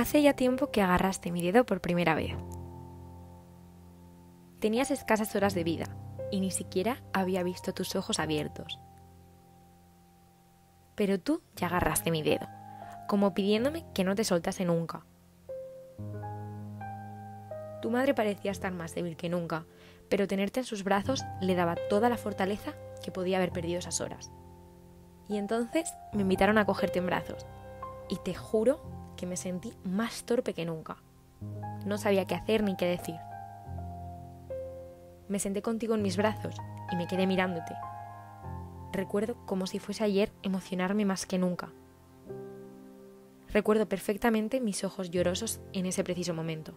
Hace ya tiempo que agarraste mi dedo por primera vez. Tenías escasas horas de vida y ni siquiera había visto tus ojos abiertos. Pero tú ya agarraste mi dedo, como pidiéndome que no te soltase nunca. Tu madre parecía estar más débil que nunca, pero tenerte en sus brazos le daba toda la fortaleza que podía haber perdido esas horas. Y entonces me invitaron a cogerte en brazos. Y te juro que me sentí más torpe que nunca. No sabía qué hacer ni qué decir. Me senté contigo en mis brazos y me quedé mirándote. Recuerdo como si fuese ayer emocionarme más que nunca. Recuerdo perfectamente mis ojos llorosos en ese preciso momento.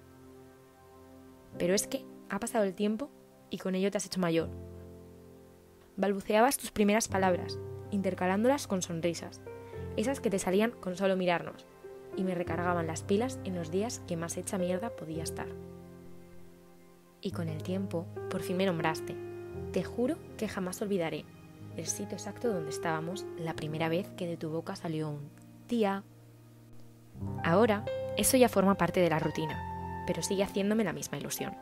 Pero es que ha pasado el tiempo y con ello te has hecho mayor. Balbuceabas tus primeras palabras, intercalándolas con sonrisas, esas que te salían con solo mirarnos, y me recargaban las pilas en los días que más hecha mierda podía estar. Y con el tiempo, por fin me nombraste. Te juro que jamás olvidaré el sitio exacto donde estábamos la primera vez que de tu boca salió un tía. Ahora, eso ya forma parte de la rutina, pero sigue haciéndome la misma ilusión.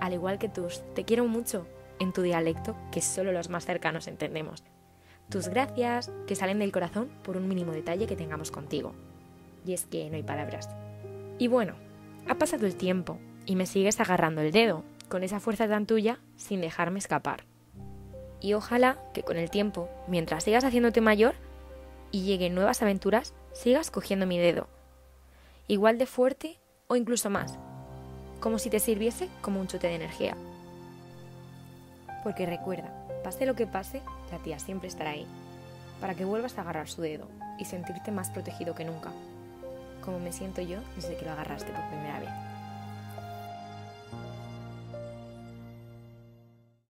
Al igual que tus te quiero mucho en tu dialecto que solo los más cercanos entendemos. Tus gracias que salen del corazón por un mínimo detalle que tengamos contigo. Y es que no hay palabras. Y bueno, ha pasado el tiempo y me sigues agarrando el dedo con esa fuerza tan tuya sin dejarme escapar. Y ojalá que con el tiempo, mientras sigas haciéndote mayor y lleguen nuevas aventuras, sigas cogiendo mi dedo. Igual de fuerte o incluso más, como si te sirviese como un chute de energía. Porque recuerda, pase lo que pase, la tía siempre estará ahí, para que vuelvas a agarrar su dedo y sentirte más protegido que nunca como me siento yo desde que lo agarraste por primera vez.